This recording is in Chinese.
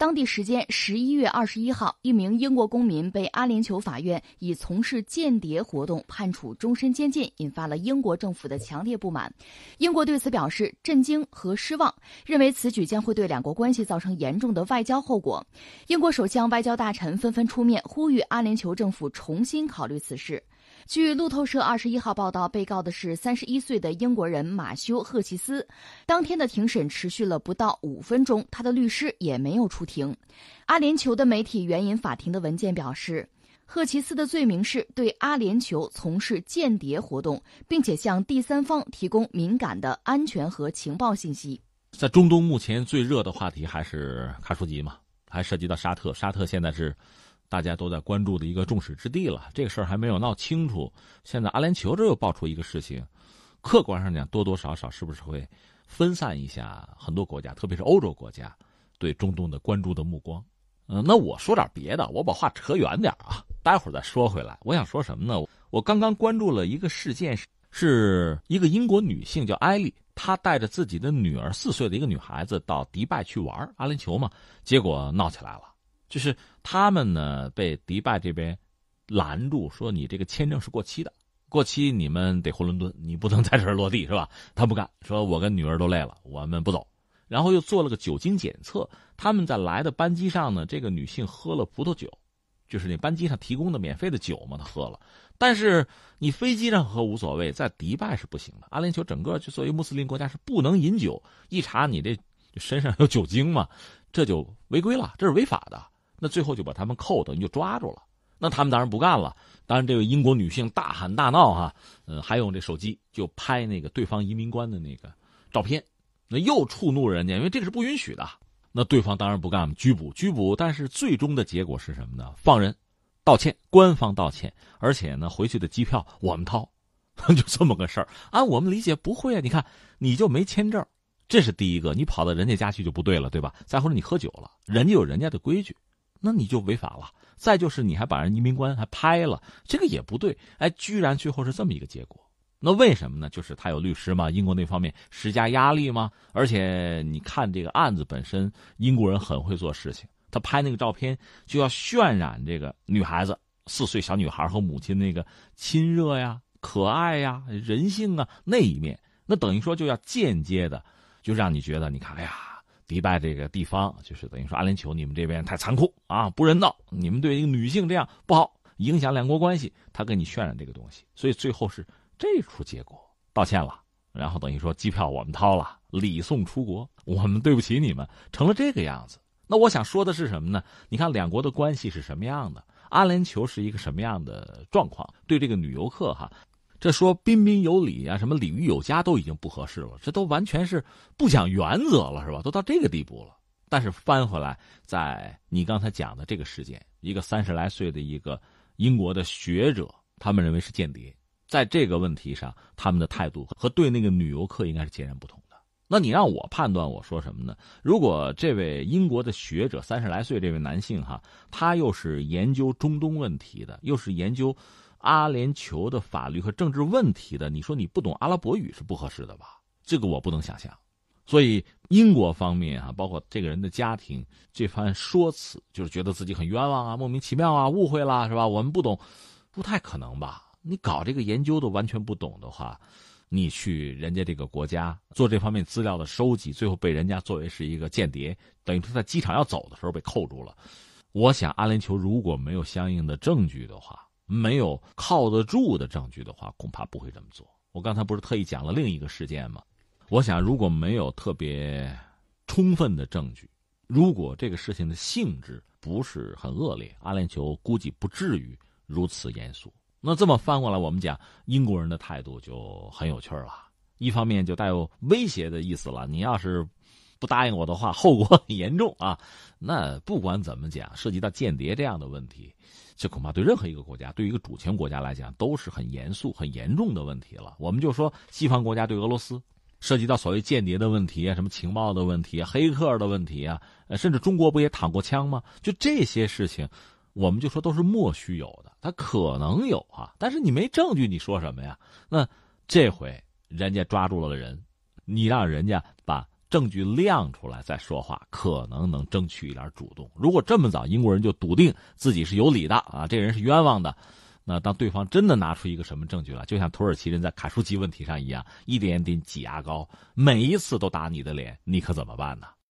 当地时间十一月二十一号，一名英国公民被阿联酋法院以从事间谍活动判处终身监禁，引发了英国政府的强烈不满。英国对此表示震惊和失望，认为此举将会对两国关系造成严重的外交后果。英国首相、外交大臣纷纷出面呼吁阿联酋政府重新考虑此事。据路透社二十一号报道，被告的是三十一岁的英国人马修·赫奇斯。当天的庭审持续了不到五分钟，他的律师也没有出庭。阿联酋的媒体援引法庭的文件表示，赫奇斯的罪名是对阿联酋从事间谍活动，并且向第三方提供敏感的安全和情报信息。在中东，目前最热的话题还是卡舒吉嘛，还涉及到沙特。沙特现在是。大家都在关注的一个众矢之的了，这个事儿还没有闹清楚。现在阿联酋这又爆出一个事情，客观上讲，多多少少是不是会分散一下很多国家，特别是欧洲国家对中东的关注的目光？嗯，那我说点别的，我把话扯远点啊，待会儿再说回来。我想说什么呢？我刚刚关注了一个事件，是一个英国女性叫艾丽，她带着自己的女儿四岁的一个女孩子到迪拜去玩，阿联酋嘛，结果闹起来了。就是他们呢被迪拜这边拦住，说你这个签证是过期的，过期你们得回伦敦，你不能在这儿落地，是吧？他不干，说我跟女儿都累了，我们不走。然后又做了个酒精检测，他们在来的班机上呢，这个女性喝了葡萄酒，就是那班机上提供的免费的酒嘛，她喝了。但是你飞机上喝无所谓，在迪拜是不行的。阿联酋整个就作为穆斯林国家是不能饮酒，一查你这身上有酒精嘛，这就违规了，这是违法的。那最后就把他们扣，等于就抓住了。那他们当然不干了。当然，这个英国女性大喊大闹哈，嗯，还用这手机就拍那个对方移民官的那个照片，那又触怒人家，因为这个是不允许的。那对方当然不干，拘捕拘捕。但是最终的结果是什么呢？放人，道歉，官方道歉，而且呢，回去的机票我们掏，就这么个事儿。按我们理解不会啊，你看你就没签证，这是第一个，你跑到人家家去就不对了，对吧？再或者你喝酒了，人家有人家的规矩。那你就违法了。再就是你还把人移民官还拍了，这个也不对。哎，居然最后是这么一个结果。那为什么呢？就是他有律师嘛，英国那方面施加压力嘛。而且你看这个案子本身，英国人很会做事情。他拍那个照片就要渲染这个女孩子四岁小女孩和母亲那个亲热呀、可爱呀、人性啊那一面。那等于说就要间接的就让你觉得，你看，哎呀。迪拜这个地方，就是等于说阿联酋，你们这边太残酷啊，不人道！你们对一个女性这样不好，影响两国关系。他给你渲染这个东西，所以最后是这出结果，道歉了，然后等于说机票我们掏了，礼送出国，我们对不起你们，成了这个样子。那我想说的是什么呢？你看两国的关系是什么样的？阿联酋是一个什么样的状况？对这个女游客哈。这说彬彬有礼啊，什么礼遇有加都已经不合适了，这都完全是不讲原则了，是吧？都到这个地步了。但是翻回来，在你刚才讲的这个事件，一个三十来岁的一个英国的学者，他们认为是间谍，在这个问题上，他们的态度和对那个女游客应该是截然不同的。那你让我判断，我说什么呢？如果这位英国的学者三十来岁这位男性哈，他又是研究中东问题的，又是研究。阿联酋的法律和政治问题的，你说你不懂阿拉伯语是不合适的吧？这个我不能想象。所以英国方面啊，包括这个人的家庭这番说辞，就是觉得自己很冤枉啊，莫名其妙啊，误会了是吧？我们不懂，不太可能吧？你搞这个研究的完全不懂的话，你去人家这个国家做这方面资料的收集，最后被人家作为是一个间谍，等于他在机场要走的时候被扣住了。我想阿联酋如果没有相应的证据的话，没有靠得住的证据的话，恐怕不会这么做。我刚才不是特意讲了另一个事件吗？我想，如果没有特别充分的证据，如果这个事情的性质不是很恶劣，阿联酋估计不至于如此严肃。那这么翻过来，我们讲英国人的态度就很有趣了。一方面就带有威胁的意思了，你要是不答应我的话，后果很严重啊。那不管怎么讲，涉及到间谍这样的问题。这恐怕对任何一个国家，对于一个主权国家来讲，都是很严肃、很严重的问题了。我们就说西方国家对俄罗斯涉及到所谓间谍的问题啊，什么情报的问题、黑客的问题啊，甚至中国不也躺过枪吗？就这些事情，我们就说都是莫须有的，他可能有啊，但是你没证据，你说什么呀？那这回人家抓住了人，你让人家把证据亮出来再说话，可能能争取一点主动。如果这么早，英国人就笃定自己是有理的啊，这人是冤枉的，那当对方真的拿出一个什么证据来，就像土耳其人在卡舒吉问题上一样，一点点挤牙膏，每一次都打你的脸，你可怎么办呢？